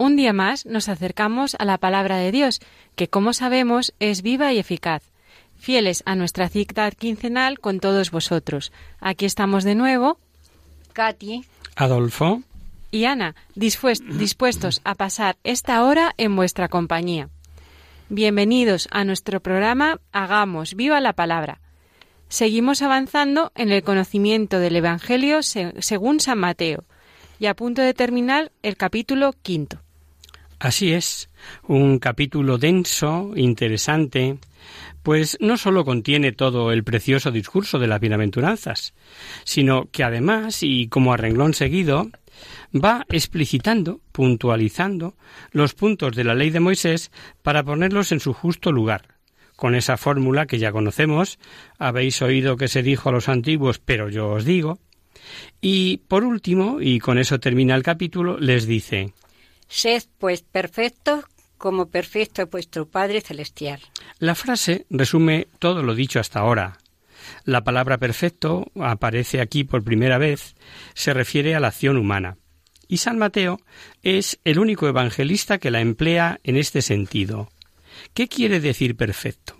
un día más nos acercamos a la palabra de Dios, que como sabemos es viva y eficaz. Fieles a nuestra cita quincenal con todos vosotros. Aquí estamos de nuevo, Katy, Adolfo, y Ana, dispues- dispuestos a pasar esta hora en vuestra compañía. Bienvenidos a nuestro programa Hagamos viva la palabra. Seguimos avanzando en el conocimiento del Evangelio se- según San Mateo y a punto de terminar el capítulo quinto. Así es, un capítulo denso, interesante, pues no sólo contiene todo el precioso discurso de las bienaventuranzas, sino que además, y como a renglón seguido, va explicitando, puntualizando los puntos de la ley de Moisés para ponerlos en su justo lugar, con esa fórmula que ya conocemos, habéis oído que se dijo a los antiguos, pero yo os digo, y por último, y con eso termina el capítulo, les dice, sed pues perfectos como perfecto es vuestro Padre Celestial. La frase resume todo lo dicho hasta ahora. La palabra perfecto aparece aquí por primera vez, se refiere a la acción humana. Y San Mateo es el único evangelista que la emplea en este sentido. ¿Qué quiere decir perfecto?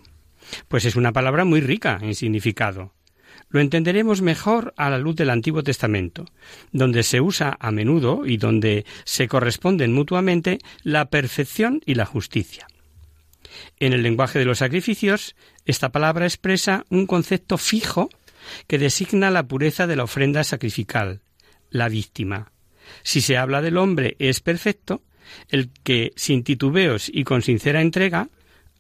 Pues es una palabra muy rica en significado. Lo entenderemos mejor a la luz del Antiguo Testamento, donde se usa a menudo y donde se corresponden mutuamente la perfección y la justicia. En el lenguaje de los sacrificios, esta palabra expresa un concepto fijo que designa la pureza de la ofrenda sacrificial, la víctima. Si se habla del hombre es perfecto, el que, sin titubeos y con sincera entrega,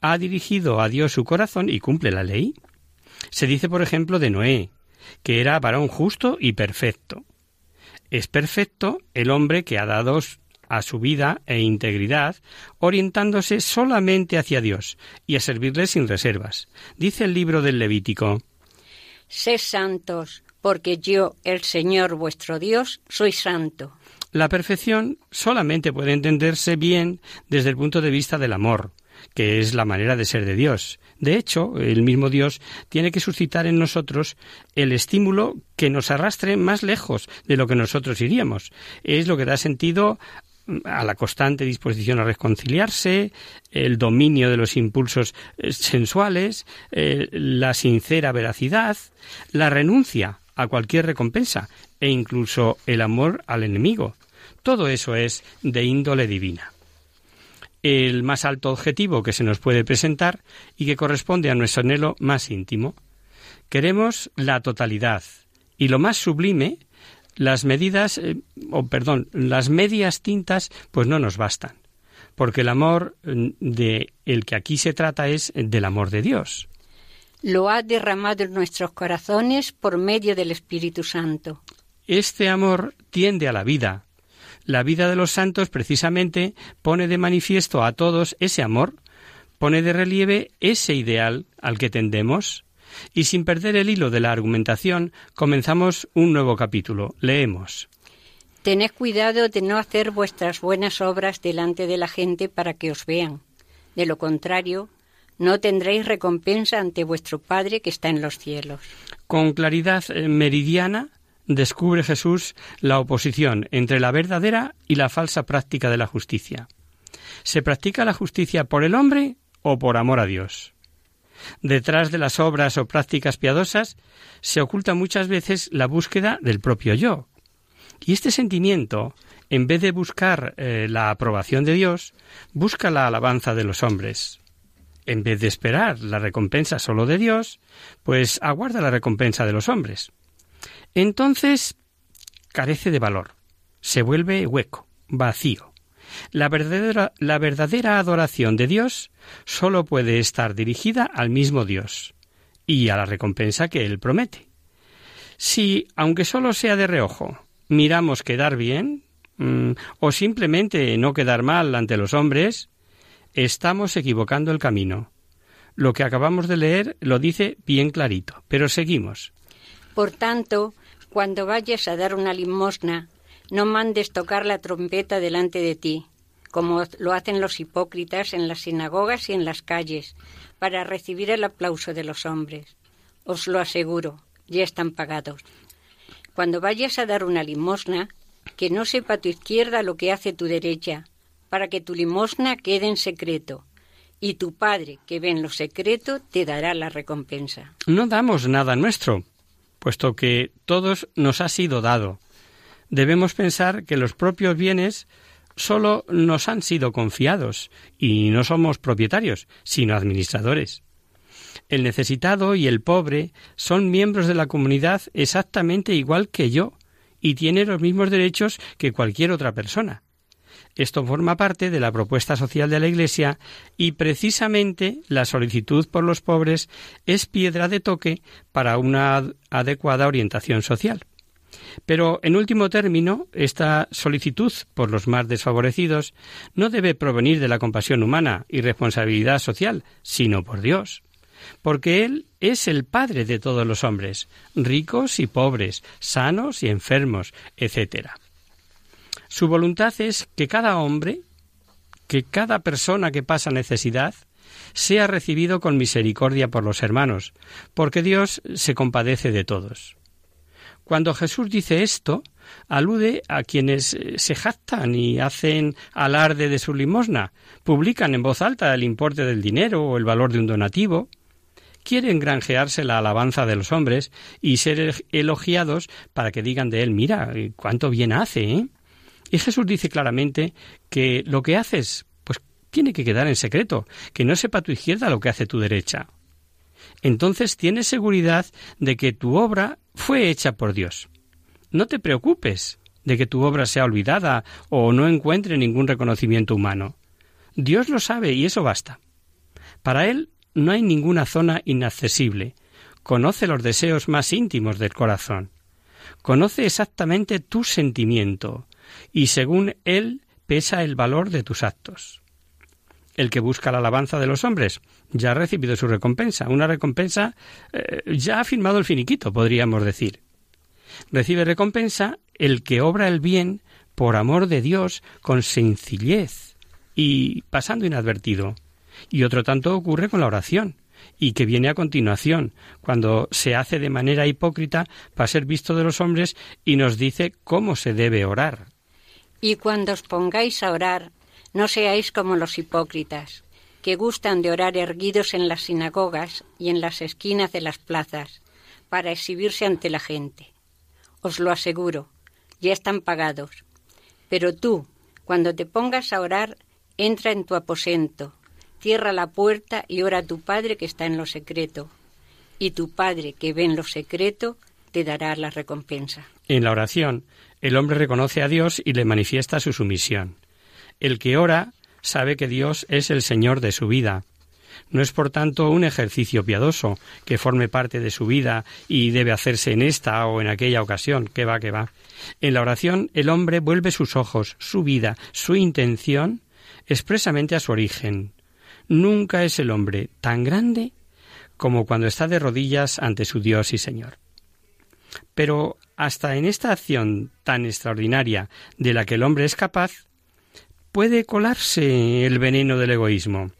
ha dirigido a Dios su corazón y cumple la ley. Se dice, por ejemplo, de Noé, que era varón justo y perfecto. Es perfecto el hombre que ha dado a su vida e integridad, orientándose solamente hacia Dios y a servirle sin reservas. Dice el libro del Levítico. Sed santos, porque yo, el Señor vuestro Dios, soy santo. La perfección solamente puede entenderse bien desde el punto de vista del amor, que es la manera de ser de Dios. De hecho, el mismo Dios tiene que suscitar en nosotros el estímulo que nos arrastre más lejos de lo que nosotros iríamos. Es lo que da sentido a la constante disposición a reconciliarse, el dominio de los impulsos eh, sensuales, eh, la sincera veracidad, la renuncia a cualquier recompensa e incluso el amor al enemigo. Todo eso es de índole divina. El más alto objetivo que se nos puede presentar y que corresponde a nuestro anhelo más íntimo. Queremos la totalidad y lo más sublime las medidas, eh, o perdón, las medias tintas, pues no nos bastan, porque el amor mm, de el que aquí se trata es del amor de Dios. Lo ha derramado en nuestros corazones por medio del Espíritu Santo. Este amor tiende a la vida. La vida de los santos precisamente pone de manifiesto a todos ese amor, pone de relieve ese ideal al que tendemos. Y sin perder el hilo de la argumentación, comenzamos un nuevo capítulo. Leemos. Tened cuidado de no hacer vuestras buenas obras delante de la gente para que os vean. De lo contrario, no tendréis recompensa ante vuestro Padre que está en los cielos. Con claridad eh, meridiana descubre Jesús la oposición entre la verdadera y la falsa práctica de la justicia. ¿Se practica la justicia por el hombre o por amor a Dios? Detrás de las obras o prácticas piadosas se oculta muchas veces la búsqueda del propio yo. Y este sentimiento, en vez de buscar eh, la aprobación de Dios, busca la alabanza de los hombres. En vez de esperar la recompensa solo de Dios, pues aguarda la recompensa de los hombres. Entonces carece de valor, se vuelve hueco, vacío. La verdadera, la verdadera adoración de Dios solo puede estar dirigida al mismo Dios y a la recompensa que Él promete. Si, aunque solo sea de reojo, miramos quedar bien, mm, o simplemente no quedar mal ante los hombres, estamos equivocando el camino. Lo que acabamos de leer lo dice bien clarito, pero seguimos. Por tanto, cuando vayas a dar una limosna, no mandes tocar la trompeta delante de ti, como lo hacen los hipócritas en las sinagogas y en las calles, para recibir el aplauso de los hombres. Os lo aseguro, ya están pagados. Cuando vayas a dar una limosna, que no sepa tu izquierda lo que hace tu derecha, para que tu limosna quede en secreto, y tu Padre, que ve en lo secreto, te dará la recompensa. No damos nada nuestro, puesto que todos nos ha sido dado. Debemos pensar que los propios bienes solo nos han sido confiados y no somos propietarios, sino administradores. El necesitado y el pobre son miembros de la comunidad exactamente igual que yo y tienen los mismos derechos que cualquier otra persona. Esto forma parte de la propuesta social de la Iglesia y precisamente la solicitud por los pobres es piedra de toque para una adecuada orientación social. Pero, en último término, esta solicitud por los más desfavorecidos no debe provenir de la compasión humana y responsabilidad social, sino por Dios. Porque Él es el Padre de todos los hombres, ricos y pobres, sanos y enfermos, etc. Su voluntad es que cada hombre, que cada persona que pasa necesidad, sea recibido con misericordia por los hermanos, porque Dios se compadece de todos. Cuando Jesús dice esto, alude a quienes eh, se jactan y hacen alarde de su limosna, publican en voz alta el importe del dinero o el valor de un donativo, quieren granjearse la alabanza de los hombres y ser elogiados para que digan de él, mira, cuánto bien hace, ¿eh? Y Jesús dice claramente que lo que haces, pues tiene que quedar en secreto, que no sepa tu izquierda lo que hace tu derecha. Entonces tienes seguridad de que tu obra fue hecha por Dios. No te preocupes de que tu obra sea olvidada o no encuentre ningún reconocimiento humano. Dios lo sabe y eso basta. Para Él no hay ninguna zona inaccesible. Conoce los deseos más íntimos del corazón. Conoce exactamente tu sentimiento, y según él pesa el valor de tus actos. El que busca la alabanza de los hombres ya ha recibido su recompensa, una recompensa eh, ya ha firmado el finiquito, podríamos decir. Recibe recompensa el que obra el bien por amor de Dios con sencillez y pasando inadvertido. Y otro tanto ocurre con la oración, y que viene a continuación, cuando se hace de manera hipócrita para ser visto de los hombres y nos dice cómo se debe orar. Y cuando os pongáis a orar, no seáis como los hipócritas, que gustan de orar erguidos en las sinagogas y en las esquinas de las plazas, para exhibirse ante la gente. Os lo aseguro, ya están pagados. Pero tú, cuando te pongas a orar, entra en tu aposento, cierra la puerta y ora a tu Padre que está en lo secreto. Y tu Padre que ve en lo secreto te dará la recompensa. En la oración, el hombre reconoce a Dios y le manifiesta su sumisión. El que ora sabe que Dios es el Señor de su vida. No es por tanto un ejercicio piadoso que forme parte de su vida y debe hacerse en esta o en aquella ocasión, que va, que va. En la oración el hombre vuelve sus ojos, su vida, su intención expresamente a su origen. Nunca es el hombre tan grande como cuando está de rodillas ante su Dios y Señor. Pero hasta en esta acción tan extraordinaria de la que el hombre es capaz, puede colarse el veneno del egoísmo,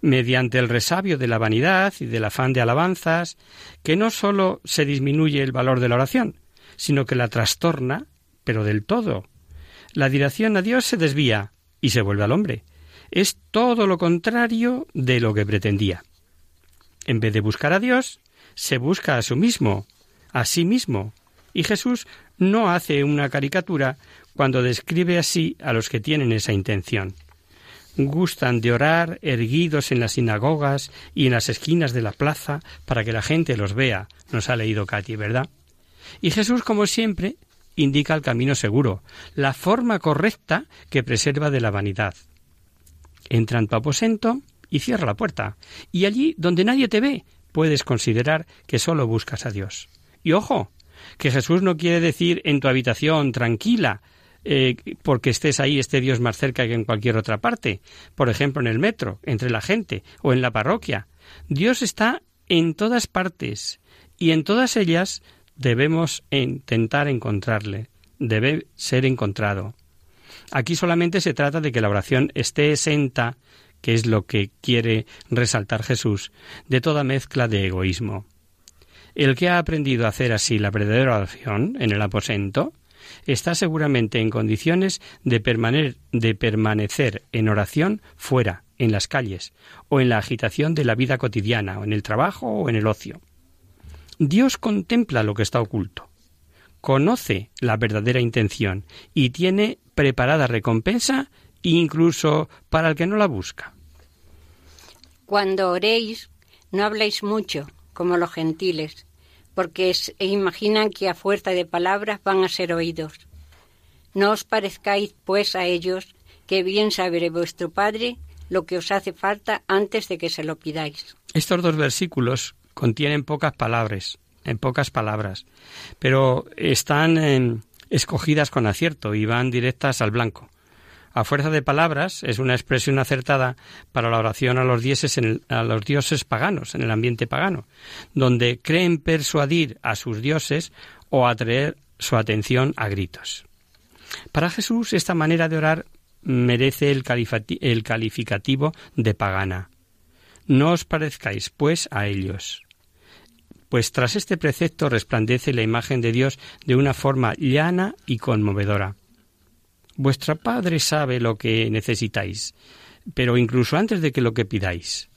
mediante el resabio de la vanidad y del afán de alabanzas, que no sólo se disminuye el valor de la oración, sino que la trastorna, pero del todo. La dirección a Dios se desvía y se vuelve al hombre. Es todo lo contrario de lo que pretendía. En vez de buscar a Dios, se busca a sí mismo, a sí mismo, y Jesús no hace una caricatura cuando describe así a los que tienen esa intención. Gustan de orar erguidos en las sinagogas y en las esquinas de la plaza para que la gente los vea, nos ha leído Katy, ¿verdad? Y Jesús, como siempre, indica el camino seguro, la forma correcta que preserva de la vanidad. Entra en tu aposento y cierra la puerta, y allí donde nadie te ve, puedes considerar que solo buscas a Dios. Y ojo, que Jesús no quiere decir en tu habitación tranquila, eh, porque estés ahí, esté Dios más cerca que en cualquier otra parte, por ejemplo en el metro, entre la gente o en la parroquia. Dios está en todas partes y en todas ellas debemos intentar encontrarle, debe ser encontrado. Aquí solamente se trata de que la oración esté exenta, que es lo que quiere resaltar Jesús, de toda mezcla de egoísmo. El que ha aprendido a hacer así la verdadera oración en el aposento, está seguramente en condiciones de, de permanecer en oración fuera, en las calles, o en la agitación de la vida cotidiana, o en el trabajo o en el ocio. Dios contempla lo que está oculto, conoce la verdadera intención y tiene preparada recompensa incluso para el que no la busca. Cuando oréis, no habléis mucho, como los gentiles, porque e imaginan que a fuerza de palabras van a ser oídos. No os parezcáis, pues, a ellos, que bien sabré vuestro Padre lo que os hace falta antes de que se lo pidáis. Estos dos versículos contienen pocas palabras, en pocas palabras, pero están em, escogidas con acierto y van directas al blanco. A fuerza de palabras es una expresión acertada para la oración a los dioses, a los dioses paganos, en el ambiente pagano, donde creen persuadir a sus dioses o atraer su atención a gritos. Para Jesús esta manera de orar merece el, el calificativo de pagana. No os parezcáis, pues, a ellos. Pues tras este precepto resplandece la imagen de Dios de una forma llana y conmovedora. Vuestro Padre sabe lo que necesitáis, pero incluso antes de que lo que pidáis.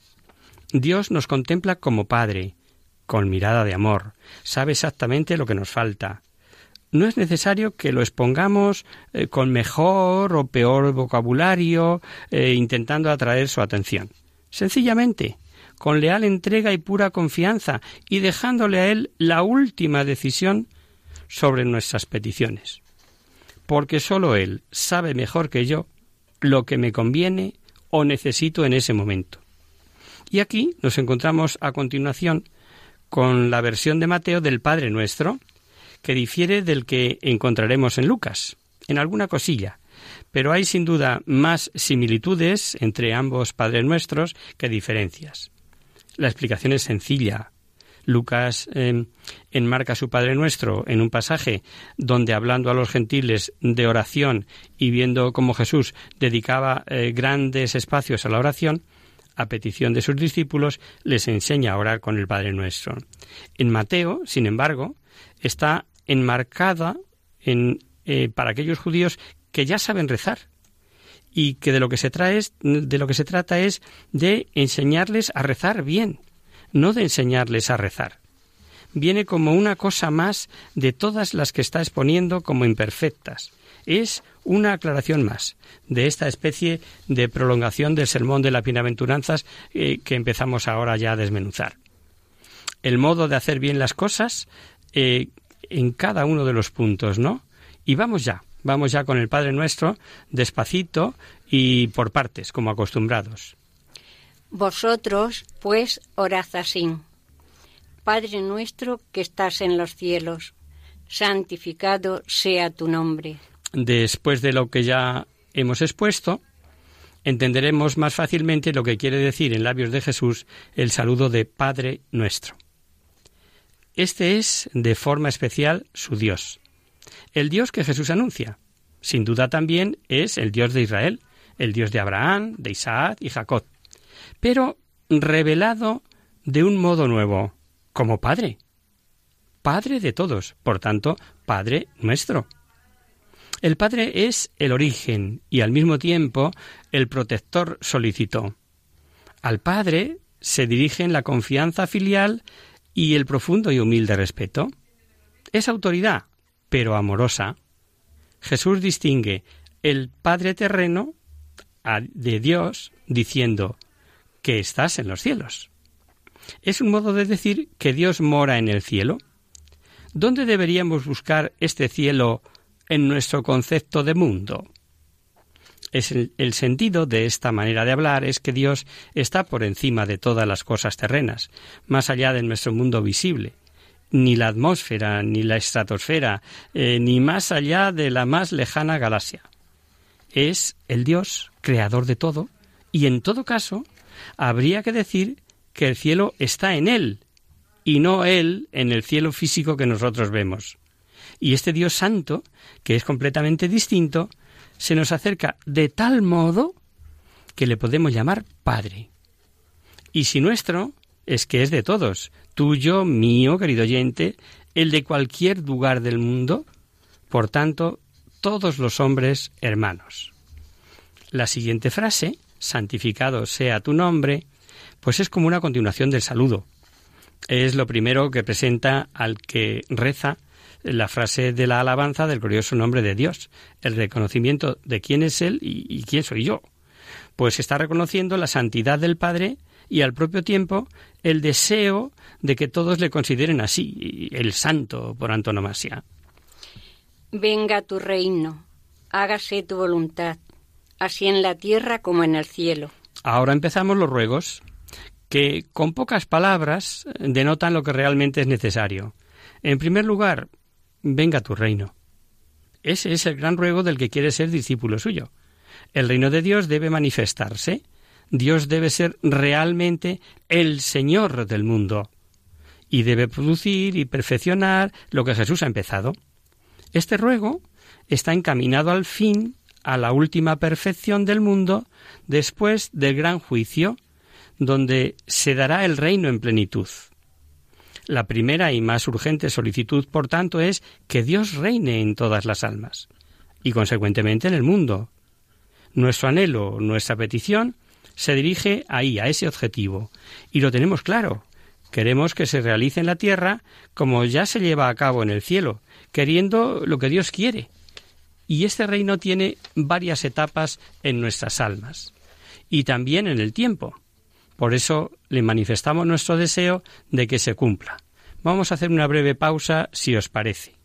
Dios nos contempla como Padre, con mirada de amor, sabe exactamente lo que nos falta. No es necesario que lo expongamos eh, con mejor o peor vocabulario, eh, intentando atraer su atención. Sencillamente, con leal entrega y pura confianza, y dejándole a Él la última decisión sobre nuestras peticiones porque sólo Él sabe mejor que yo lo que me conviene o necesito en ese momento. Y aquí nos encontramos a continuación con la versión de Mateo del Padre Nuestro, que difiere del que encontraremos en Lucas, en alguna cosilla, pero hay sin duda más similitudes entre ambos Padres Nuestros que diferencias. La explicación es sencilla, Lucas em, enmarca su Padre Nuestro en un pasaje donde hablando a los gentiles de oración y viendo cómo Jesús dedicaba eh, grandes espacios a la oración, a petición de sus discípulos, les enseña a orar con el Padre Nuestro. En Mateo, sin embargo, está enmarcada en, eh, para aquellos judíos que ya saben rezar y que de lo que se de lo que se trata es de enseñarles a rezar bien, no de enseñarles a rezar. Viene como una cosa más de todas las que está exponiendo como imperfectas. Es una aclaración más de esta especie de prolongación del sermón de las bienaventuranzas eh, que empezamos ahora ya a desmenuzar. El modo de hacer bien las cosas eh, en cada uno de los puntos, ¿no? Y vamos ya, vamos ya con el Padre Nuestro, despacito y por partes, como acostumbrados. Vosotros, pues, orad así. Padre nuestro que estás en los cielos, santificado sea tu nombre. Después de lo que ya hemos expuesto, entenderemos más fácilmente lo que quiere decir en labios de Jesús el saludo de Padre nuestro. Este es, de forma especial, su Dios, el Dios que Jesús anuncia. Sin duda también es el Dios de Israel, el Dios de Abraham, de Isaac y Jacob pero revelado de un modo nuevo, como Padre. Padre de todos, por tanto, Padre nuestro. El Padre es el origen y al mismo tiempo el protector solicitó. Al Padre se dirigen la confianza filial y el profundo y humilde respeto. Es autoridad, pero amorosa, Jesús distingue el Padre terreno de Dios diciendo que estás en los cielos. Es un modo de decir que Dios mora en el cielo. ¿Dónde deberíamos buscar este cielo en nuestro concepto de mundo? Es el, sentido de esta manera de hablar es que Dios está por encima de todas las cosas terrenas, más allá de nuestro mundo visible, ni la atmósfera, ni la estratosfera, eh, ni más allá de la más lejana galaxia. Es el Dios creador de todo, y en todo caso habría que decir que el cielo está en Él, y no Él en el cielo físico que nosotros vemos. Y este Dios santo, que es completamente distinto, se nos acerca de tal modo que le podemos llamar Padre. Y si nuestro, es que es de todos, tuyo, mío, querido oyente, el de cualquier lugar del mundo, por tanto, todos los hombres hermanos. La siguiente frase, santificado sea tu nombre, pues es como una continuación del saludo. Es lo primero que presenta al que reza la frase de la alabanza del glorioso nombre de Dios, el reconocimiento de quién es Él y, y quién soy yo. Pues está reconociendo la santidad del Padre y al propio tiempo el deseo de que todos le consideren así, el santo por antonomasia. Venga tu reino, hágase tu voluntad, así en la tierra como en el cielo. Ahora empezamos los ruegos, que con pocas palabras denotan lo que realmente es necesario. En primer lugar, venga tu reino. Ese es el gran ruego del que quiere ser discípulo suyo. El reino de Dios debe manifestarse, Dios debe ser realmente el Señor del mundo y debe producir y perfeccionar lo que Jesús ha empezado. Este ruego está encaminado al fin, a la última perfección del mundo, después del gran juicio, donde se dará el reino en plenitud. La primera y más urgente solicitud, por tanto, es que Dios reine en todas las almas y, consecuentemente, en el mundo. Nuestro anhelo, nuestra petición, se dirige ahí, a ese objetivo. Y lo tenemos claro. Queremos que se realice en la tierra como ya se lleva a cabo en el cielo, queriendo lo que Dios quiere. Y este reino tiene varias etapas en nuestras almas y también en el tiempo. Por eso le manifestamos nuestro deseo de que se cumpla. Vamos a hacer una breve pausa, si os parece.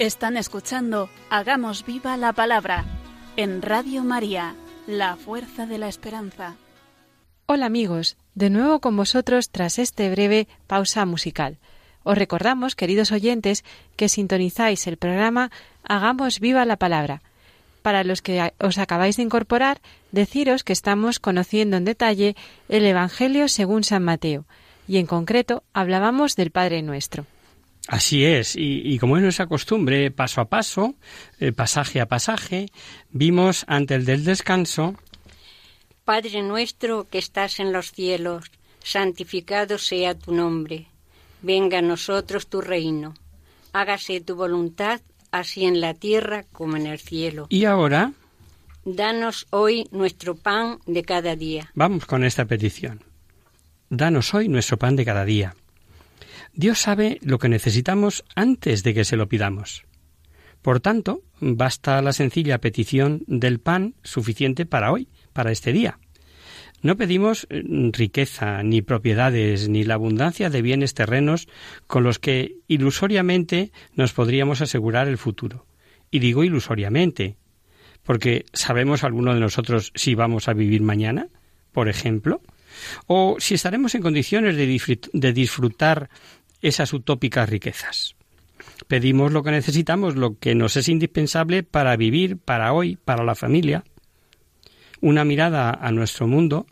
Están escuchando Hagamos viva la palabra en Radio María, la fuerza de la esperanza. Hola amigos, de nuevo con vosotros tras este breve pausa musical. Os recordamos, queridos oyentes, que sintonizáis el programa Hagamos viva la palabra. Para los que os acabáis de incorporar, deciros que estamos conociendo en detalle el Evangelio según San Mateo, y en concreto hablábamos del Padre Nuestro. Así es, y, como es nuestra costumbre, paso a paso, eh, pasaje a pasaje, vimos ante el del descanso. Padre nuestro que estás en los cielos, santificado sea tu nombre, venga a nosotros tu reino, hágase tu voluntad, así en la tierra como en el cielo. Y ahora. Danos hoy nuestro pan de cada día. Vamos con esta petición. Danos hoy nuestro pan de cada día. Dios sabe lo que necesitamos antes de que se lo pidamos. Por tanto, basta la sencilla petición del pan suficiente para hoy, para este día. No pedimos eh, riqueza, ni propiedades, ni la abundancia de bienes terrenos con los que ilusoriamente nos podríamos asegurar el futuro. Y digo ilusoriamente, porque ¿sabemos alguno de nosotros si vamos a vivir mañana, por ejemplo? ¿O si estaremos en condiciones de disfrutar esas utópicas riquezas. Pedimos lo que necesitamos, lo que nos es indispensable para vivir, para hoy, para la familia. Una mirada a nuestro mundo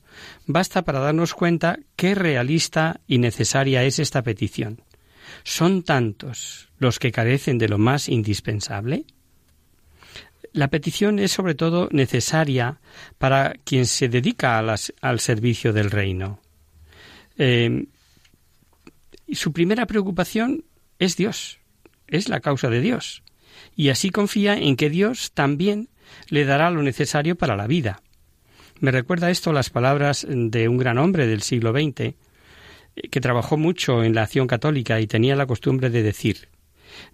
basta para darnos cuenta qué realista y necesaria es esta petición. ¿Son tantos los que carecen de lo más indispensable? La petición es sobre todo necesaria para quien se dedica al servicio del reino. Eh, y su primera preocupación es Dios, es la causa de Dios. Y así confía en que Dios también le dará lo necesario para la vida. Me recuerda esto las palabras de un gran hombre del siglo XX eh, que trabajó mucho en la acción católica y tenía la costumbre de decir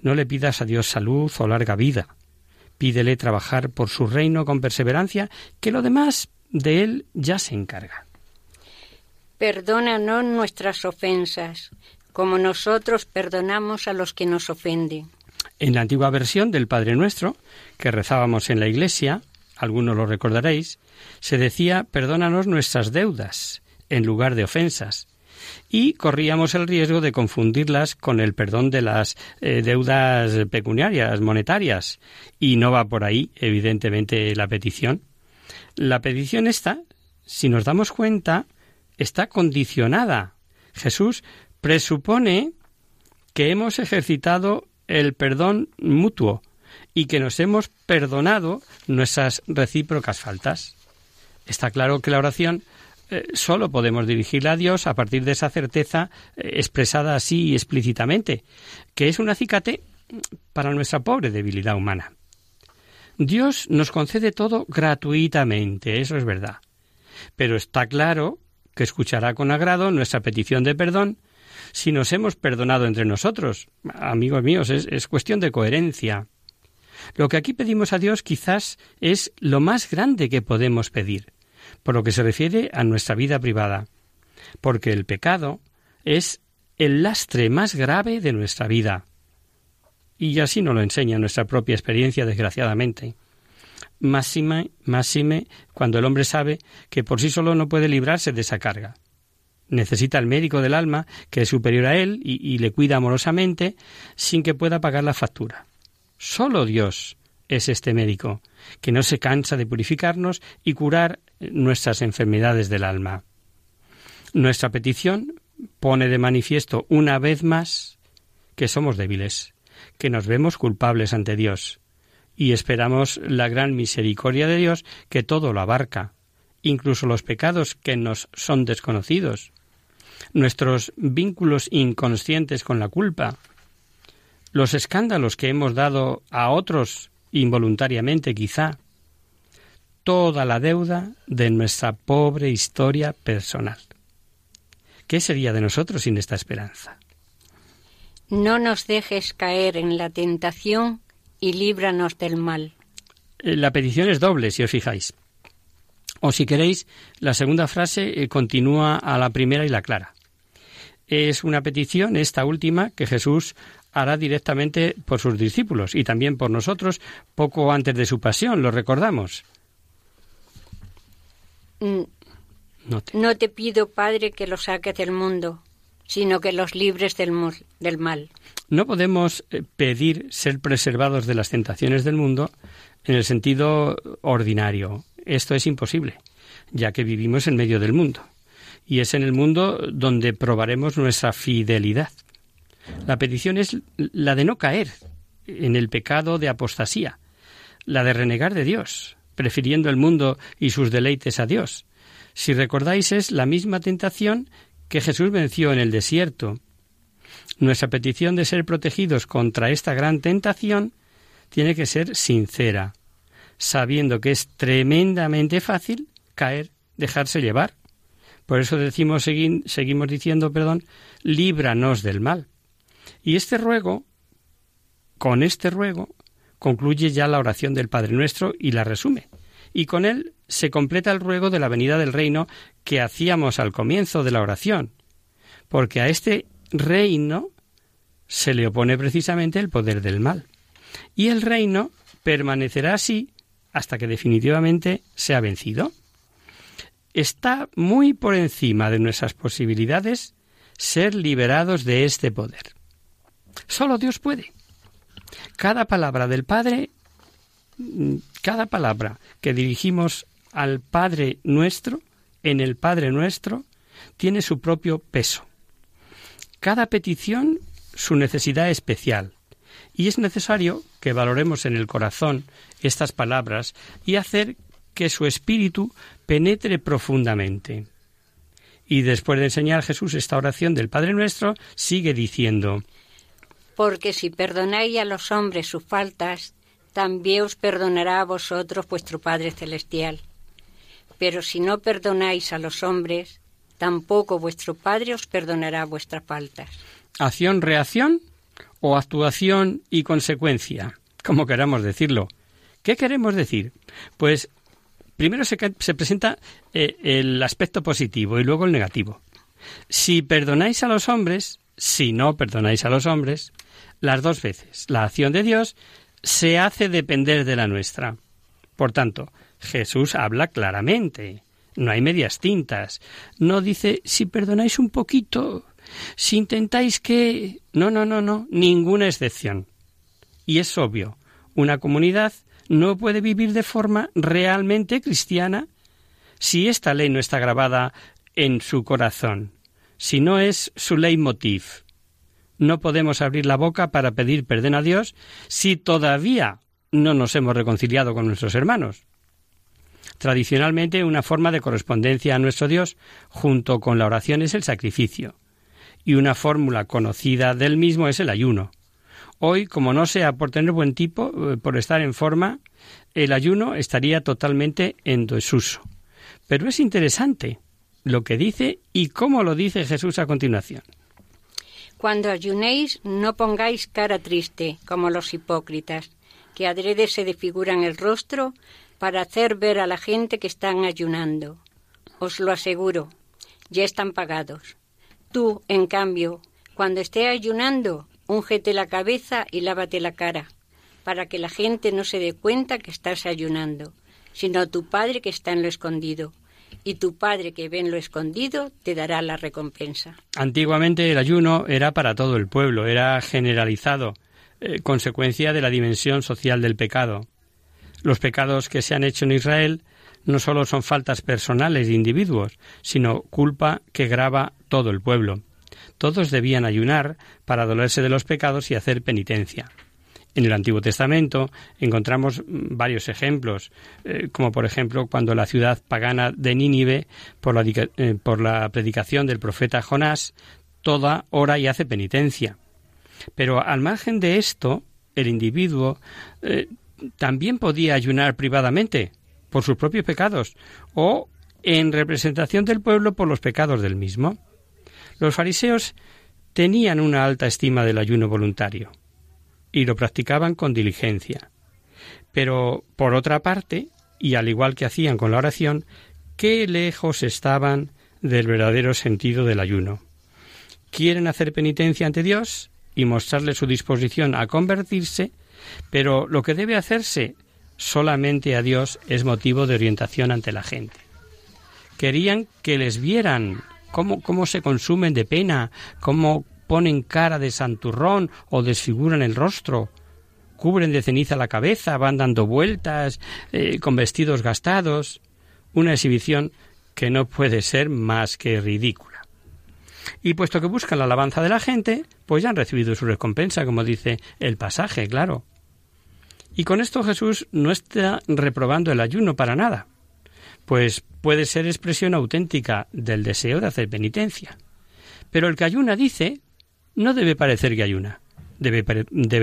No le pidas a Dios salud o larga vida, pídele trabajar por su reino con perseverancia, que lo demás de él ya se encarga. Perdónanos nuestras ofensas, como nosotros perdonamos a los que nos ofenden. En la antigua versión del Padre Nuestro, que rezábamos en la iglesia, algunos lo recordaréis, se decía perdónanos nuestras deudas, en lugar de ofensas, y corríamos el riesgo de confundirlas con el perdón de las eh, deudas pecuniarias, monetarias, y no va por ahí, evidentemente, la petición. La petición esta, si nos damos cuenta, está condicionada. Jesús presupone que hemos ejercitado el perdón mutuo y que nos hemos perdonado nuestras recíprocas faltas. Está claro que la oración eh, solo podemos dirigirla a Dios a partir de esa certeza eh, expresada así explícitamente, que es un acicate para nuestra pobre debilidad humana. Dios nos concede todo gratuitamente, eso es verdad. Pero está claro que escuchará con agrado nuestra petición de perdón si nos hemos perdonado entre nosotros. Amigos míos, es, cuestión de coherencia. Lo que aquí pedimos a Dios quizás es lo más grande que podemos pedir, por lo que se refiere a nuestra vida privada, porque el pecado es el lastre más grave de nuestra vida. Y así nos lo enseña nuestra propia experiencia, desgraciadamente. Máxime, máxime, cuando el hombre sabe que por sí solo no puede librarse de esa carga necesita el médico del alma, que es superior a él y, le cuida amorosamente, sin que pueda pagar la factura. Solo Dios es este médico, que no se cansa de purificarnos y curar nuestras enfermedades del alma. Nuestra petición pone de manifiesto una vez más que somos débiles, que nos vemos culpables ante Dios, y esperamos la gran misericordia de Dios que todo lo abarca, incluso los pecados que nos son desconocidos, nuestros vínculos inconscientes con la culpa, los escándalos que hemos dado a otros involuntariamente quizá, toda la deuda de nuestra pobre historia personal. ¿Qué sería de nosotros sin esta esperanza? No nos dejes caer en la tentación y líbranos del mal. Eh, la petición es doble, si os fijáis. O si queréis, la segunda frase eh, continúa a la primera y la clara. Es una petición, esta última, que Jesús hará directamente por sus discípulos y también por nosotros poco antes de su pasión, lo recordamos. Mm, No te- No te pido, Padre, que los saques del mundo, sino que los libres del mal. No podemos eh, pedir ser preservados de las tentaciones del mundo en el sentido ordinario. Esto es imposible, ya que vivimos en medio del mundo. Y es en el mundo donde probaremos nuestra fidelidad. La petición es la de no caer en el pecado de apostasía, la de renegar de Dios, prefiriendo el mundo y sus deleites a Dios. Si recordáis, es la misma tentación que Jesús venció en el desierto. Nuestra petición de ser protegidos contra esta gran tentación tiene que ser sincera, sabiendo que es tremendamente fácil caer, dejarse llevar. Por eso decimos, segui- seguimos diciendo, perdón, líbranos del mal. Y este ruego, con este ruego, concluye ya la oración del Padre Nuestro y la resume. Y con él se completa el ruego de la venida del reino que hacíamos al comienzo de la oración. Porque a este reino se le opone precisamente el poder del mal. Y el reino permanecerá así hasta que definitivamente sea vencido. Está muy por encima de nuestras posibilidades ser liberados de este poder. Solo Dios puede. Cada palabra del Padre, cada palabra que dirigimos al Padre nuestro, en el Padre nuestro, tiene su propio peso. Cada petición su necesidad especial. Y es necesario que valoremos en el corazón estas palabras y hacer que su espíritu penetre profundamente. Y después de enseñar Jesús esta oración del Padre Nuestro, sigue diciendo, Porque si perdonáis a los hombres sus faltas, también os perdonará a vosotros vuestro Padre Celestial. Pero si no perdonáis a los hombres, tampoco vuestro Padre os perdonará vuestras faltas. acción-reacción o actuación y consecuencia, como queramos decirlo. ¿Qué queremos decir? Pues primero se, se presenta eh, el aspecto positivo y luego el negativo. Si perdonáis a los hombres, si no perdonáis a los hombres, las dos veces, la acción de Dios se hace depender de la nuestra. Por tanto, Jesús habla claramente. No hay medias tintas. No dice, si perdonáis un poquito, si intentáis que... No, no, no, no, ninguna excepción. Y es obvio, una comunidad no puede vivir de forma realmente cristiana si esta ley no está grabada en su corazón, si no es su leitmotiv. No podemos abrir la boca para pedir perdón a Dios si todavía no nos hemos reconciliado con nuestros hermanos. Tradicionalmente, una forma de correspondencia a nuestro Dios junto con la oración es el sacrificio, y una fórmula conocida del mismo es el ayuno. Hoy, como no sea por tener buen tipo, eh, por estar en forma, el ayuno estaría totalmente en desuso. Pero es interesante lo que dice y cómo lo dice Jesús a continuación. Cuando ayunéis, no pongáis cara triste, como los hipócritas, que adrede se desfiguran el rostro para hacer ver a la gente que están ayunando. Os lo aseguro, ya están pagados. Tú, en cambio, cuando esté ayunando, úngete la cabeza y lávate la cara, para que la gente no se dé cuenta que estás ayunando, sino tu Padre que está en lo escondido. Y tu Padre que ve en lo escondido te dará la recompensa. Antiguamente el ayuno era para todo el pueblo, era generalizado, eh, consecuencia de la dimensión social del pecado. Los pecados que se han hecho en Israel no solo son faltas personales de individuos, sino culpa que grava todo el pueblo. Todos debían ayunar para dolerse de los pecados y hacer penitencia. En el Antiguo Testamento encontramos varios ejemplos, eh, como por ejemplo cuando la ciudad pagana de Nínive, por la, eh, predicación del profeta Jonás, toda ora y hace penitencia. Pero al margen de esto, el individuo eh, también podía ayunar privadamente por sus propios pecados o en representación del pueblo por los pecados del mismo. Los fariseos tenían una alta estima del ayuno voluntario y lo practicaban con diligencia. Pero, por otra parte, y al igual que hacían con la oración, qué lejos estaban del verdadero sentido del ayuno. Quieren hacer penitencia ante Dios y mostrarle su disposición a convertirse, pero lo que debe hacerse solamente a Dios es motivo de orientación ante la gente. Querían que les vieran cómo, cómo se consumen de pena, cómo ponen cara de santurrón o desfiguran el rostro, cubren de ceniza la cabeza, van dando vueltas, eh, con vestidos gastados, una exhibición que no puede ser más que ridícula. Y puesto que buscan la alabanza de la gente, pues ya han recibido su recompensa, como dice el pasaje, claro. Y con esto Jesús no está reprobando el ayuno para nada, pues puede ser expresión auténtica del deseo de hacer penitencia. Pero el que ayuna dice, no debe parecer que ayuna. Debe,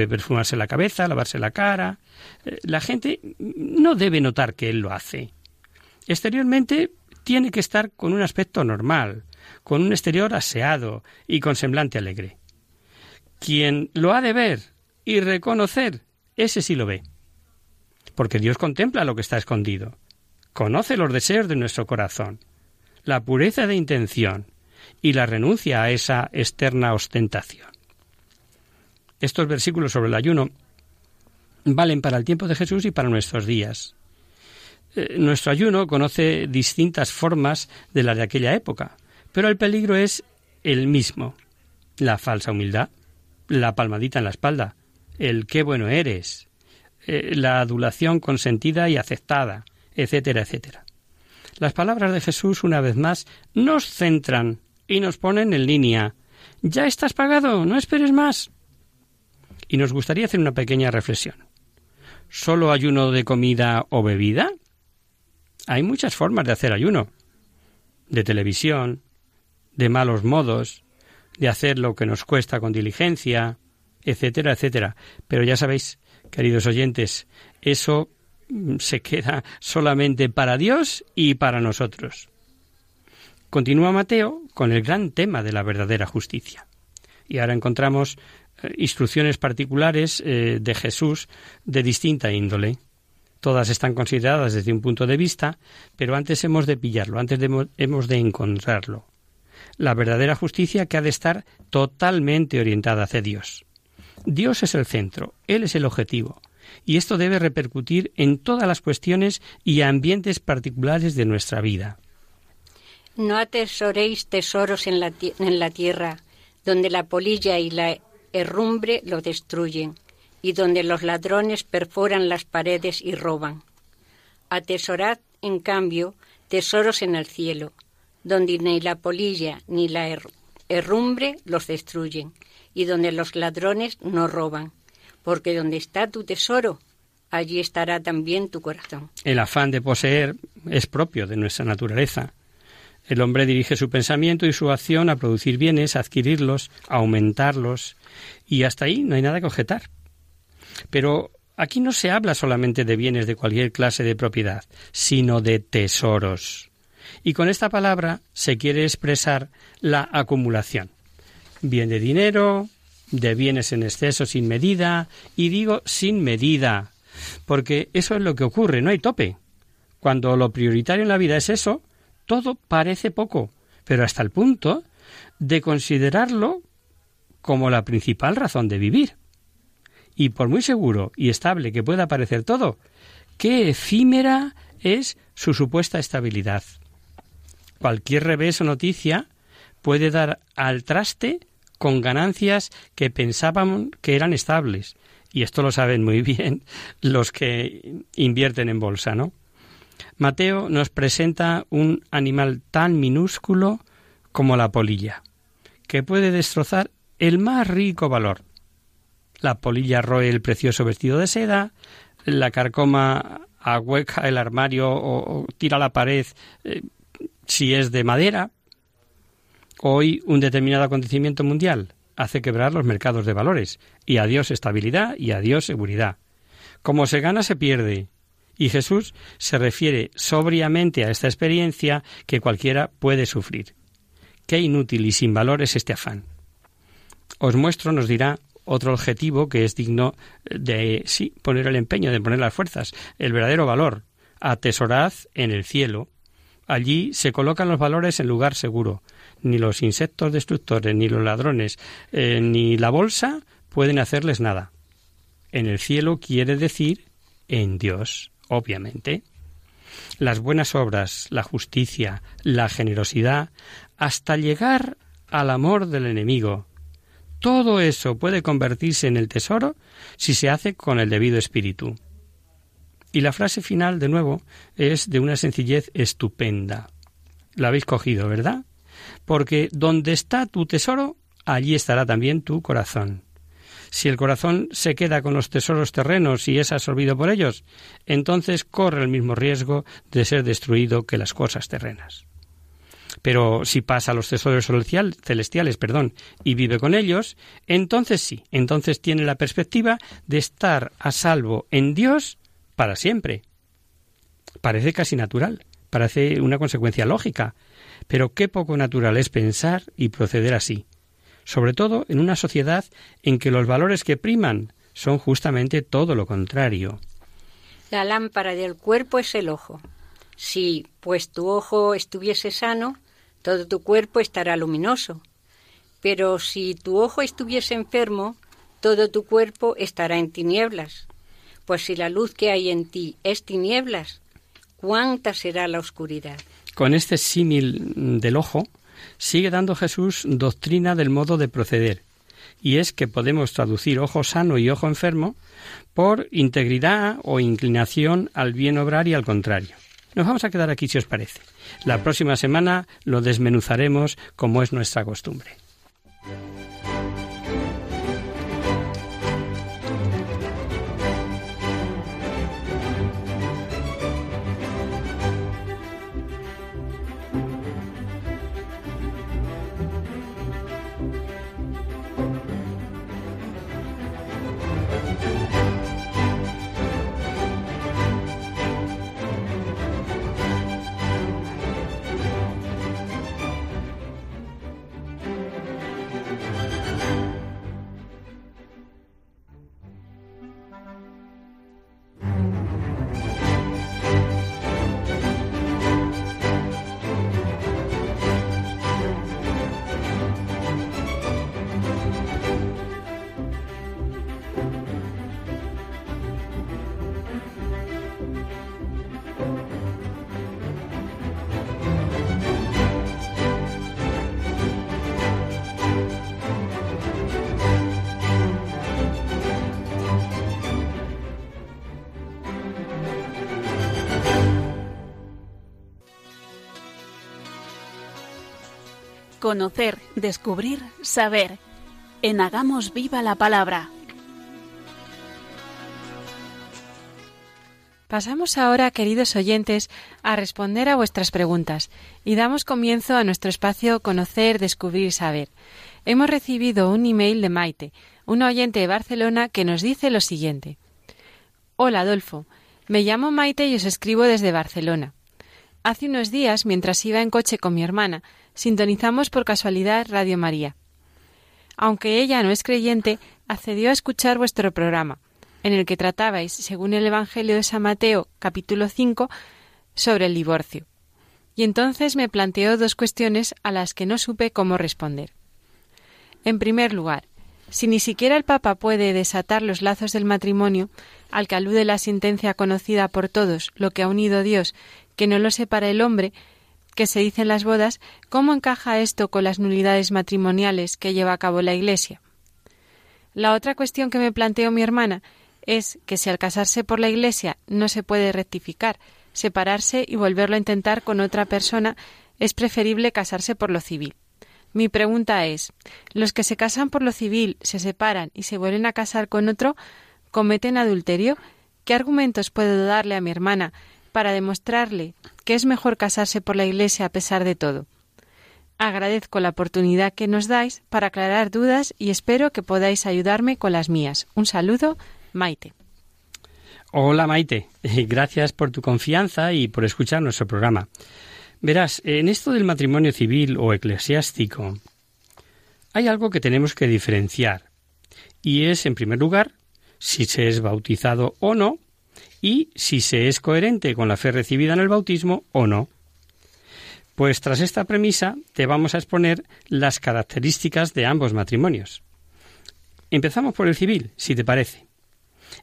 perfumarse la cabeza, lavarse la cara. Eh, la gente no debe notar que él lo hace. Exteriormente tiene que estar con un aspecto normal, con un exterior aseado y con semblante alegre. Quien lo ha de ver y reconocer ese sí lo ve. Porque Dios contempla lo que está escondido, conoce los deseos de nuestro corazón, la pureza de intención y la renuncia a esa externa ostentación. Estos versículos sobre el ayuno valen para el tiempo de Jesús y para nuestros días. Eh, nuestro ayuno conoce distintas formas de las de aquella época, pero el peligro es el mismo. La falsa humildad, la palmadita en la espalda, el qué bueno eres, eh, la adulación consentida y aceptada, etcétera, etcétera. Las palabras de Jesús, una vez más, nos centran y nos ponen en línea. Ya estás pagado, no esperes más. Y nos gustaría hacer una pequeña reflexión. ¿Solo ayuno de comida o bebida? Hay muchas formas de hacer ayuno. De televisión, de malos modos, de hacer lo que nos cuesta con diligencia, etcétera, etcétera. Pero ya sabéis, queridos oyentes, eso se queda solamente para Dios y para nosotros. Continúa Mateo con el gran tema de la verdadera justicia. Y ahora encontramos eh, instrucciones particulares eh, de Jesús de distinta índole. Todas están consideradas desde un punto de vista, pero antes hemos de pillarlo, antes hemos de encontrarlo. La verdadera justicia que ha de estar totalmente orientada hacia Dios. Dios es el centro, Él es el objetivo, y esto debe repercutir en todas las cuestiones y ambientes particulares de nuestra vida. No atesoréis tesoros en la, en la tierra, donde la polilla y la herrumbre lo destruyen, y donde los ladrones perforan las paredes y roban. Atesorad, en cambio, tesoros en el cielo, donde ni la polilla ni la herrumbre los destruyen, y donde los ladrones no roban, porque donde está tu tesoro, allí estará también tu corazón. El afán de poseer es propio de nuestra naturaleza. El hombre dirige su pensamiento y su acción a producir bienes, a adquirirlos, a aumentarlos, y hasta ahí no hay nada que objetar. Pero aquí no se habla solamente de bienes de cualquier clase de propiedad, sino de tesoros. Y con esta palabra se quiere expresar la acumulación bien de dinero, de bienes en exceso sin medida, y digo sin medida, porque eso es lo que ocurre, no hay tope. Cuando lo prioritario en la vida es eso, todo parece poco, pero hasta el punto de considerarlo como la principal razón de vivir. Y por muy seguro y estable que pueda parecer todo, qué efímera es su supuesta estabilidad. Cualquier revés o noticia puede dar al traste con ganancias que pensábamos que eran estables. Y esto lo saben muy bien los que invierten en bolsa, ¿no? Mateo nos presenta un animal tan minúsculo como la polilla, que puede destrozar el más rico valor. La polilla roe el precioso vestido de seda, la carcoma ahueca el armario o, tira la pared eh, si es de madera, Hoy un determinado acontecimiento mundial hace quebrar los mercados de valores y adiós estabilidad y adiós seguridad. Como se gana se pierde. Y Jesús se refiere sobriamente a esta experiencia que cualquiera puede sufrir. Qué inútil y sin valor es este afán. Os muestro, nos dirá, otro objetivo que es digno de, sí, poner el empeño, de poner las fuerzas, el verdadero valor. Atesorad en el cielo Allí se colocan los valores en lugar seguro. Ni los insectos destructores, ni los ladrones, eh, ni la bolsa pueden hacerles nada. En el cielo quiere decir en Dios, obviamente. Las buenas obras, la justicia, la generosidad, hasta llegar al amor del enemigo. Todo eso puede convertirse en el tesoro si se hace con el debido espíritu. Y la frase final, de nuevo, es de una sencillez estupenda. La habéis cogido, ¿verdad? Porque donde está tu tesoro, allí estará también tu corazón. Si el corazón se queda con los tesoros terrenos y es absorbido por ellos, entonces corre el mismo riesgo de ser destruido que las cosas terrenas. Pero si pasa a los tesoros celestiales perdón, y vive con ellos, entonces sí, entonces tiene la perspectiva de estar a salvo en Dios para siempre. Parece casi natural, parece una consecuencia lógica, pero qué poco natural es pensar y proceder así, sobre todo en una sociedad en que los valores que priman son justamente todo lo contrario. La lámpara del cuerpo es el ojo. Si, pues, tu ojo estuviese sano, todo tu cuerpo estará luminoso. Pero si tu ojo estuviese enfermo, todo tu cuerpo estará en tinieblas. Pues si la luz que hay en ti es tinieblas, ¿cuánta será la oscuridad? Con este símil del ojo, sigue dando Jesús doctrina del modo de proceder, y es que podemos traducir ojo sano y ojo enfermo por integridad o inclinación al bien obrar y al contrario. Nos vamos a quedar aquí si os parece. La próxima semana lo desmenuzaremos como es nuestra costumbre. Conocer, descubrir, saber. En Hagamos Viva la Palabra. Pasamos ahora, queridos oyentes, a responder a vuestras preguntas y damos comienzo a nuestro espacio Conocer, Descubrir, Saber. Hemos recibido un email de Maite, una oyente de Barcelona, que nos dice lo siguiente. Hola, Adolfo. Me llamo Maite y os escribo desde Barcelona. Hace unos días, mientras iba en coche con mi hermana, sintonizamos por casualidad Radio María. Aunque ella no es creyente, accedió a escuchar vuestro programa, en el que tratabais, según el Evangelio de San Mateo, capítulo 5, sobre el divorcio. Y entonces me planteó dos cuestiones a las que no supe cómo responder. En primer lugar, si ni siquiera el Papa puede desatar los lazos del matrimonio, al que alude la sentencia conocida por todos, lo que ha unido Dios, que no lo separa el hombre, que se dice en las bodas, ¿cómo encaja esto con las nulidades matrimoniales que lleva a cabo la Iglesia? La otra cuestión que me planteó mi hermana es que si al casarse por la Iglesia no se puede rectificar, separarse y volverlo a intentar con otra persona, es preferible casarse por lo civil. Mi pregunta es ¿los que se casan por lo civil, se separan y se vuelven a casar con otro, cometen adulterio? ¿Qué argumentos puedo darle a mi hermana para demostrarle que es mejor casarse por la Iglesia a pesar de todo. Agradezco la oportunidad que nos dais para aclarar dudas y espero que podáis ayudarme con las mías. Un saludo, Maite. Hola Maite, gracias por tu confianza y por escuchar nuestro programa. Verás, en esto del matrimonio civil o eclesiástico hay algo que tenemos que diferenciar y es, en primer lugar, si se es bautizado o no y si se es coherente con la fe recibida en el bautismo o no. Pues tras esta premisa te vamos a exponer las características de ambos matrimonios. Empezamos por el civil, si te parece.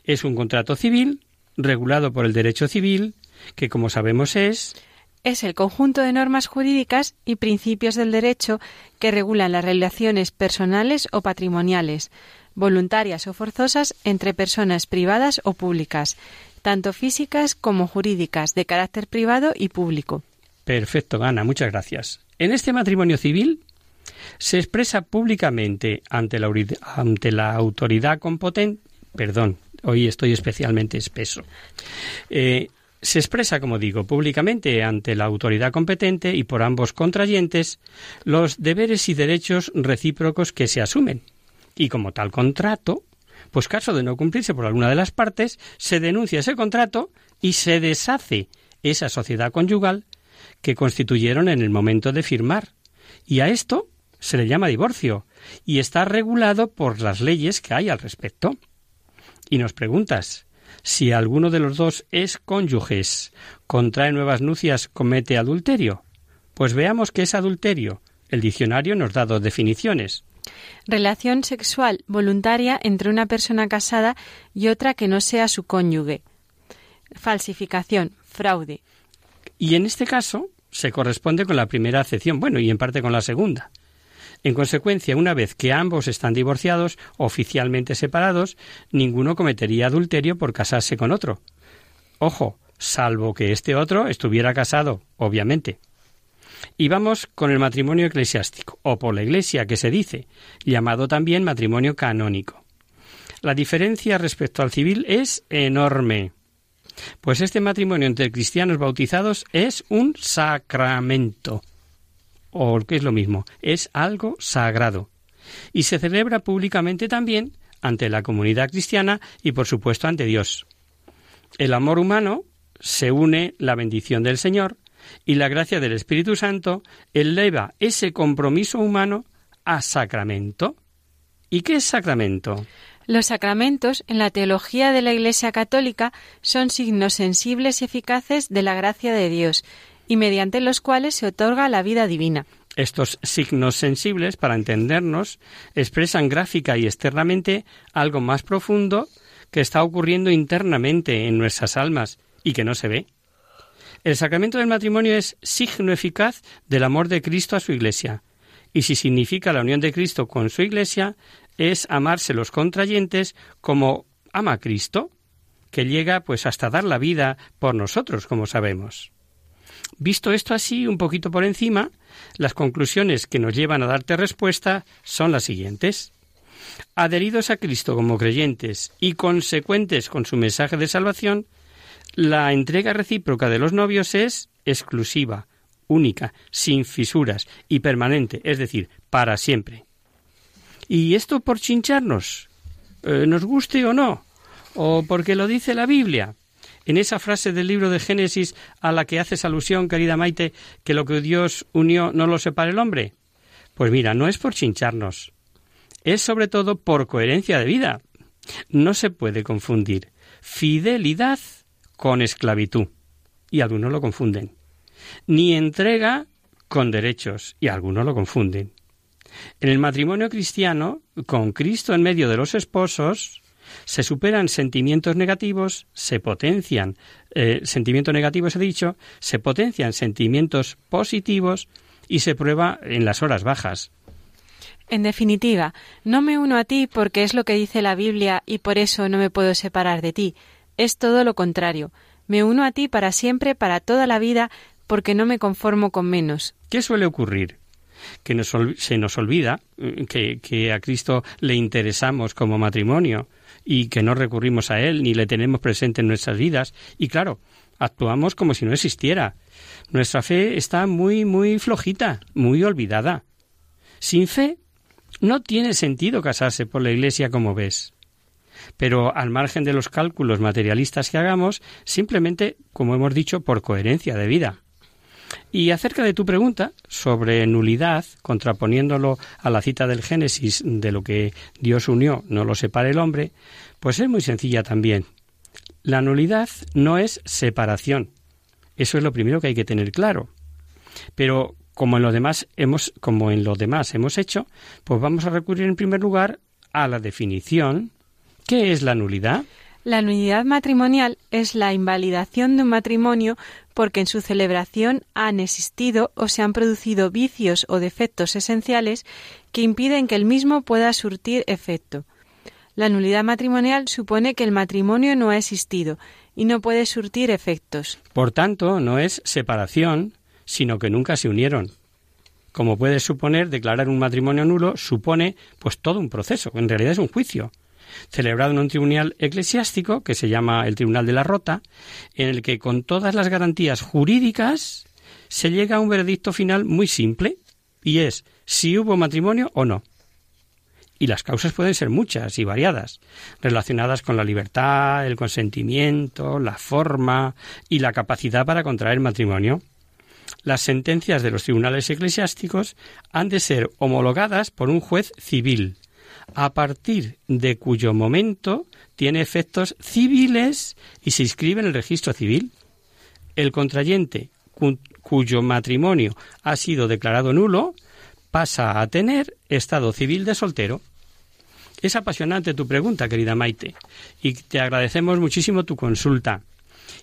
Es un contrato civil regulado por el derecho civil, que como sabemos es es el conjunto de normas jurídicas y principios del derecho que regulan las relaciones personales o patrimoniales, voluntarias o forzosas entre personas privadas o públicas, tanto físicas como jurídicas, de carácter privado y público. Perfecto, Ana, muchas gracias. En este matrimonio civil se expresa públicamente ante la, ante la autoridad competente, perdón, hoy estoy especialmente espeso, eh, se expresa, como digo, públicamente ante la autoridad competente y por ambos contrayentes los deberes y derechos recíprocos que se asumen. Y como tal contrato, pues caso de no cumplirse por alguna de las partes, se denuncia ese contrato y se deshace esa sociedad conyugal que constituyeron en el momento de firmar. Y a esto se le llama divorcio y está regulado por las leyes que hay al respecto. Y nos preguntas, si alguno de los dos es cónyuges, contrae nuevas nupcias, comete adulterio. Pues veamos qué es adulterio. El diccionario nos da dos definiciones. Relación sexual voluntaria entre una persona casada y otra que no sea su cónyuge. Falsificación, fraude. Y en este caso se corresponde con la primera acepción, bueno, y en parte con la segunda. En consecuencia, una vez que ambos están divorciados, oficialmente separados, ninguno cometería adulterio por casarse con otro. Ojo, salvo que este otro estuviera casado, obviamente. Y vamos con el matrimonio eclesiástico, o por la Iglesia, que se dice, llamado también matrimonio canónico. La diferencia respecto al civil es enorme, pues este matrimonio entre cristianos bautizados es un sacramento o que es lo mismo, es algo sagrado. Y se celebra públicamente también ante la comunidad cristiana y por supuesto ante Dios. El amor humano se une la bendición del Señor y la gracia del Espíritu Santo eleva ese compromiso humano a sacramento. ¿Y qué es sacramento? Los sacramentos, en la teología de la Iglesia católica, son signos sensibles y eficaces de la gracia de Dios y mediante los cuales se otorga la vida divina. Estos signos sensibles, para entendernos, expresan gráfica y externamente algo más profundo que está ocurriendo internamente en nuestras almas y que no se ve. El sacramento del matrimonio es signo eficaz del amor de Cristo a su Iglesia, y si significa la unión de Cristo con su Iglesia, es amarse los contrayentes como ama Cristo, que llega pues hasta dar la vida por nosotros, como sabemos. Visto esto así, un poquito por encima, las conclusiones que nos llevan a darte respuesta son las siguientes. Adheridos a Cristo como creyentes y consecuentes con su mensaje de salvación, la entrega recíproca de los novios es exclusiva, única, sin fisuras y permanente, es decir, para siempre. ¿Y esto por chincharnos? Eh, ¿Nos guste o no? ¿O porque lo dice la Biblia? en esa frase del libro de Génesis a la que haces alusión, querida Maite, que lo que Dios unió no lo separa el hombre? Pues mira, no es por chincharnos, es sobre todo por coherencia de vida. No se puede confundir fidelidad con esclavitud, y algunos lo confunden, ni entrega con derechos, y algunos lo confunden. En el matrimonio cristiano, con Cristo en medio de los esposos, se superan sentimientos negativos, se potencian eh, sentimientos negativos, he dicho, se potencian sentimientos positivos y se prueba en las horas bajas. En definitiva, no me uno a ti porque es lo que dice la Biblia y por eso no me puedo separar de ti. Es todo lo contrario. Me uno a ti para siempre, para toda la vida, porque no me conformo con menos. ¿Qué suele ocurrir? Que se nos olvida mm, que, que a Cristo le interesamos como matrimonio, y que no recurrimos a Él ni le tenemos presente en nuestras vidas. Y claro, actuamos como si no existiera. Nuestra fe está muy, muy flojita, muy olvidada. Sin fe no tiene sentido casarse por la Iglesia como ves. Pero al margen de los cálculos materialistas que hagamos, simplemente, como hemos dicho, por coherencia de vida. Y acerca de tu pregunta sobre nulidad, contraponiéndolo a la cita del Génesis de lo que Dios unió, no lo separe el hombre, pues es muy sencilla también. La nulidad no es separación. Eso es lo primero que hay que tener claro. Pero como en los demás hemos, como en los demás hemos hecho, pues vamos a recurrir en primer lugar a la definición. ¿Qué es la nulidad? La nulidad matrimonial es la invalidación de un matrimonio porque en su celebración han existido o se han producido vicios o defectos esenciales que impiden que el mismo pueda surtir efecto. La nulidad matrimonial supone que el matrimonio no ha existido y no puede surtir efectos. Por tanto, no es separación, sino que nunca se unieron. Como puedes suponer, declarar un matrimonio nulo supone pues todo un proceso, en realidad es un juicio, celebrado en un tribunal eclesiástico que se llama el Tribunal de la Rota, en el que con todas las garantías jurídicas se llega a un veredicto final muy simple, y es si hubo matrimonio o no. Y las causas pueden ser muchas y variadas, relacionadas con la libertad, el consentimiento, la forma y la capacidad para contraer matrimonio las sentencias de los tribunales eclesiásticos han de ser homologadas por un juez civil, a partir de cuyo momento tiene efectos civiles y se inscribe en el registro civil. El contrayente cuyo matrimonio ha sido declarado nulo pasa a tener estado civil de soltero. Es apasionante tu pregunta, querida Maite, y te agradecemos muchísimo tu consulta.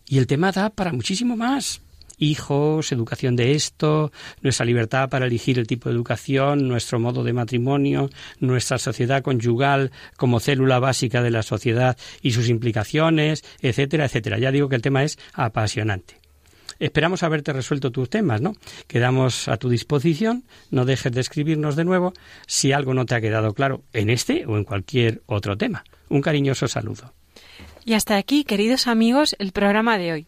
Y el tema da para muchísimo más hijos, educación de esto, nuestra libertad para elegir el tipo de educación, nuestro modo de matrimonio, nuestra sociedad conyugal como célula básica de la sociedad y sus implicaciones, etcétera, etcétera. Ya digo que el tema es apasionante. Esperamos haberte resuelto tus temas, ¿no? Quedamos a tu disposición. No dejes de escribirnos de nuevo si algo no te ha quedado claro en este o en cualquier otro tema. Un cariñoso saludo. Y hasta aquí, queridos amigos, el programa de hoy.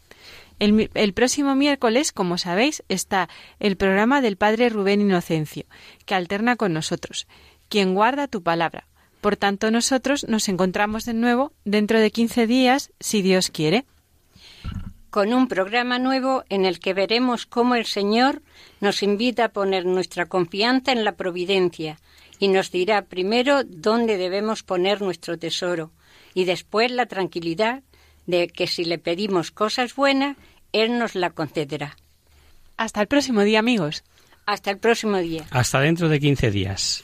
El, próximo miércoles, como sabéis, está el programa del Padre Rubén Inocencio, que alterna con nosotros, quien guarda tu palabra. Por tanto, nosotros nos encontramos de nuevo dentro de 15 días, si Dios quiere. Con un programa nuevo en el que veremos cómo el Señor nos invita a poner nuestra confianza en la providencia y nos dirá primero dónde debemos poner nuestro tesoro y después la tranquilidad de que si le pedimos cosas buenas, él nos la concederá. Hasta el próximo día, amigos. Hasta el próximo día. Hasta dentro de 15 días.